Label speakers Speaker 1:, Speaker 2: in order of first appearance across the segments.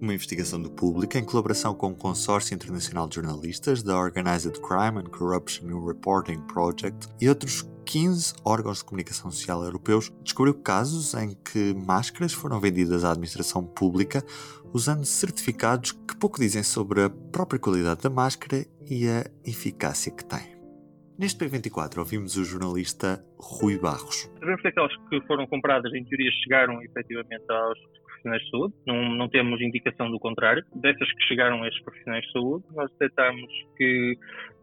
Speaker 1: Uma investigação do público em colaboração com o Consórcio Internacional de Jornalistas da Organized Crime and Corruption Reporting Project e outros 15 órgãos de comunicação social europeus descobriu casos em que máscaras foram vendidas à administração pública usando certificados que pouco dizem sobre a própria qualidade da máscara e a eficácia que tem. Neste P24 ouvimos o jornalista Rui Barros.
Speaker 2: Sabemos que aquelas que foram compradas, em teoria, chegaram efetivamente aos profissionais de saúde, não, não temos indicação do contrário. Dessas que chegaram a estes profissionais de saúde, nós detectamos que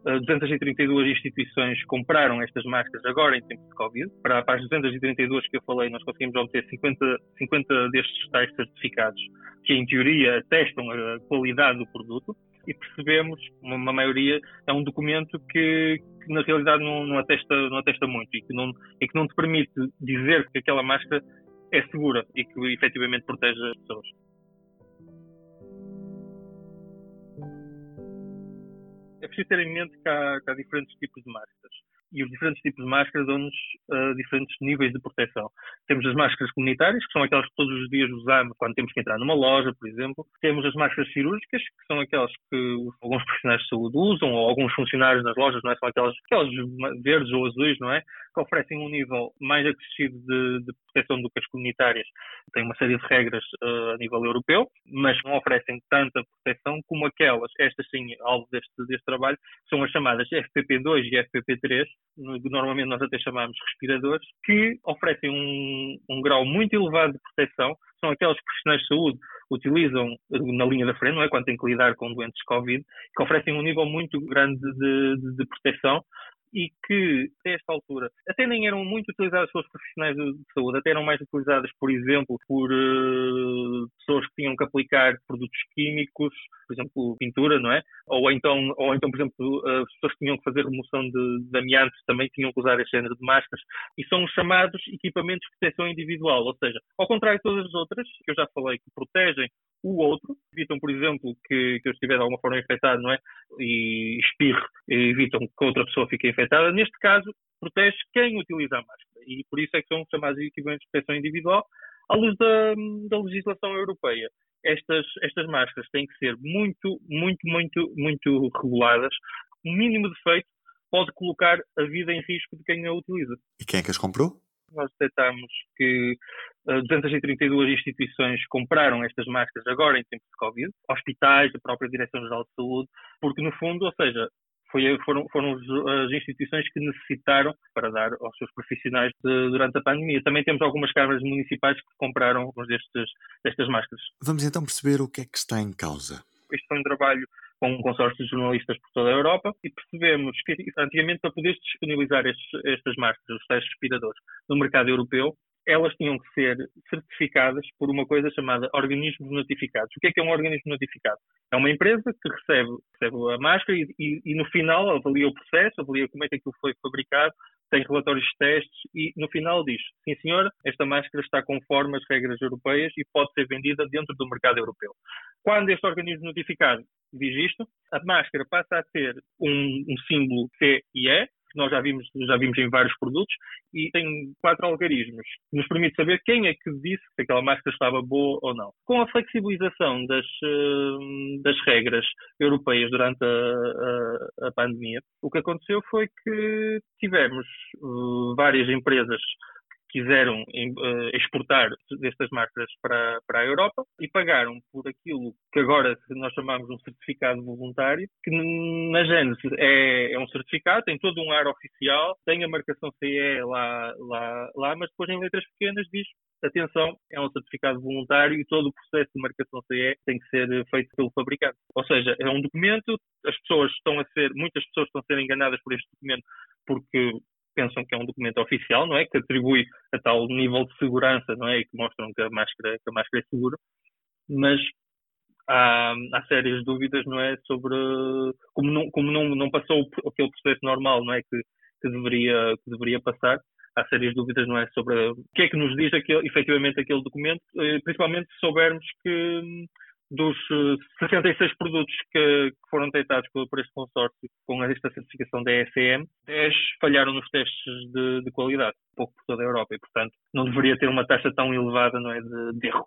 Speaker 2: uh, eh, 232 instituições compraram estas máscaras agora em tempo de Covid. Para, para as 232 que eu falei, nós conseguimos obter 50, 50 destes tais certificados que, em teoria, atestam a qualidade do produto e percebemos, uma, uma maioria, é um documento que, que na realidade não, não, atesta, não atesta muito e que, não, e que não te permite dizer que aquela máscara é segura e que efetivamente É preciso ter em mente que há, que há diferentes tipos de máscaras e os diferentes tipos de máscaras dão-nos uh, diferentes níveis de proteção. Temos as máscaras comunitárias, que são aquelas que todos os dias usamos quando temos que entrar numa loja, por exemplo. Temos as máscaras cirúrgicas, que são aquelas que alguns profissionais de saúde usam, ou alguns funcionários nas lojas, não é? São aquelas, aquelas verdes ou azuis, não é? Que oferecem um nível mais acrescido de, de proteção do que as comunitárias. Têm uma série de regras uh, a nível europeu, mas não oferecem tanta proteção como aquelas, estas sim, alvo deste, deste trabalho, são as chamadas FPP2 e FPP3, normalmente nós até chamamos respiradores, que oferecem um, um grau muito elevado de proteção. São aqueles profissionais de saúde utilizam na linha da frente, não é? Quando têm que lidar com doentes Covid, que oferecem um nível muito grande de, de, de proteção e que, até esta altura, até nem eram muito utilizadas pelos profissionais de saúde, até eram mais utilizadas, por exemplo, por uh, pessoas que tinham que aplicar produtos químicos, por exemplo, pintura, não é? Ou então, ou então por exemplo, uh, pessoas que tinham que fazer remoção de, de amianto também tinham que usar este género de máscaras. E são os chamados equipamentos de proteção individual, ou seja, ao contrário de todas as outras, que eu já falei, que protegem o outro, evitam, por exemplo, que, que eu estiver de alguma forma infectado, não é? E espirre, e evitam que outra pessoa fique infectada. Neste caso, protege quem utiliza a máscara. E por isso é que são chamados equipamentos de proteção individual, à luz da, da legislação europeia. Estas, estas máscaras têm que ser muito, muito, muito, muito reguladas. O mínimo defeito pode colocar a vida em risco de quem a utiliza.
Speaker 1: E quem é que as comprou?
Speaker 2: Nós detectamos que uh, eh, 232 instituições compraram estas máscaras agora em tempos de Covid, hospitais, a própria Direção-Geral de Saúde, porque no fundo, ou seja, foi, foram, foram as instituições que necessitaram para dar aos seus profissionais de, durante a pandemia. Também temos algumas câmaras municipais que compraram algumas destes, destas máscaras.
Speaker 1: Vamos então perceber o que é que está em causa.
Speaker 2: Este foi um trabalho com um consórcio de jornalistas por toda a Europa e percebemos que antigamente para poder disponibilizar estes, estas máscaras, os tais respiradores, no mercado europeu, elas tinham que ser certificadas por uma coisa chamada organismos notificados. O que é que é um organismo notificado? É uma empresa que recebe, recebe a máscara e, e, e, no final avalia o processo, avalia como é que aquilo foi fabricado, tem relatórios de testes e no final diz, sim senhora, esta máscara está conforme as regras europeias e pode ser vendida dentro do mercado europeu. Quando este organismo notificado diz isto, a máscara passa a ter um, um símbolo C e E, que nós já vimos, já vimos em vários produtos, e tem quatro algarismos, que nos permite saber quem é que disse que aquela máscara estava boa ou não. Com a flexibilização das, eh, das regras europeias durante a, a, a pandemia, o que aconteceu foi que tivemos uh, várias empresas quiseram uh, exportar destas máscaras para, para a Europa e pagaram por aquilo que agora nós chamamos de um certificado voluntário, que na Gênesis é, é, um certificado, tem todo um ar oficial, tem a marcação CE lá, lá, lá, mas depois em letras pequenas diz atenção, é um certificado voluntário e todo o processo de marcação CE tem que ser feito pelo fabricante. Ou seja, é um documento, as pessoas estão a ser, muitas pessoas estão a ser enganadas por este documento porque pensam que é um documento oficial, não é? Que atribui a tal nível de segurança, não é? E que mostram que a máscara, que a máscara é segura. Mas há, há sérias dúvidas, não é? Sobre como não, como não, não passou aquele processo normal, não é? Que, que, deveria, que deveria passar. Há sérias dúvidas, não é? Sobre o que é que nos diz aquele, efetivamente aquele documento, eh, principalmente se soubermos que dos 66 eh, produtos que, que foram testados por, este consórcio com esta certificação da ECM, 10 falharam nos testes de, de, qualidade, pouco por toda a Europa, e portanto não deveria ter uma taxa tão elevada não é, de, de erro.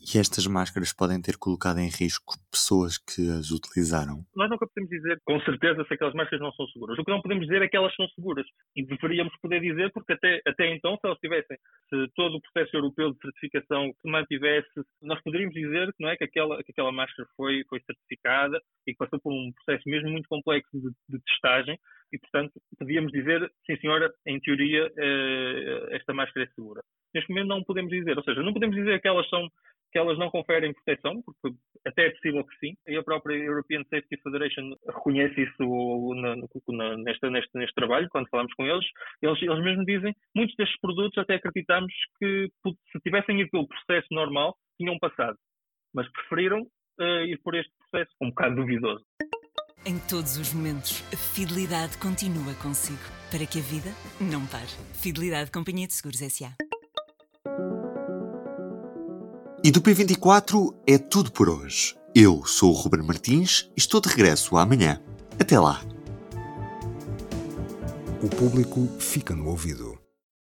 Speaker 1: E estas máscaras podem ter colocado em risco pessoas que as utilizaram?
Speaker 2: Nós nunca podemos dizer com certeza se aquelas máscaras não são seguras. O que não podemos dizer é que elas são seguras. E deveríamos poder dizer, porque até, até então, se elas tivessem, se todo o processo europeu de certificação se mantivesse, nós poderíamos dizer não é, que, aquela, que aquela máscara foi, foi certificada e que passou por um processo mesmo muito complexo de, de testagem e, portanto, podíamos dizer, sim senhora, em teoria, eh, esta máscara é segura. Neste momento não podemos dizer, ou seja, não podemos dizer que elas são que elas não conferem proteção, porque até é possível que sim. E a própria European Safety Federation reconhece isso na, na, neste, neste, trabalho, quando falamos com eles. Eles, eles mesmo dizem, muitos destes produtos até acreditamos que se tivessem ido pelo processo normal, tinham passado. Mas preferiram uh, ir por este processo um bocado duvidoso.
Speaker 3: Em todos os momentos, a fidelidade continua consigo, para que a vida não pare. Fidelidade Companhia de Seguros S.A.
Speaker 1: E do P24 é tudo por hoje. Eu sou o Ruben Martins e estou de regresso amanhã. Até lá.
Speaker 4: O público fica no ouvido.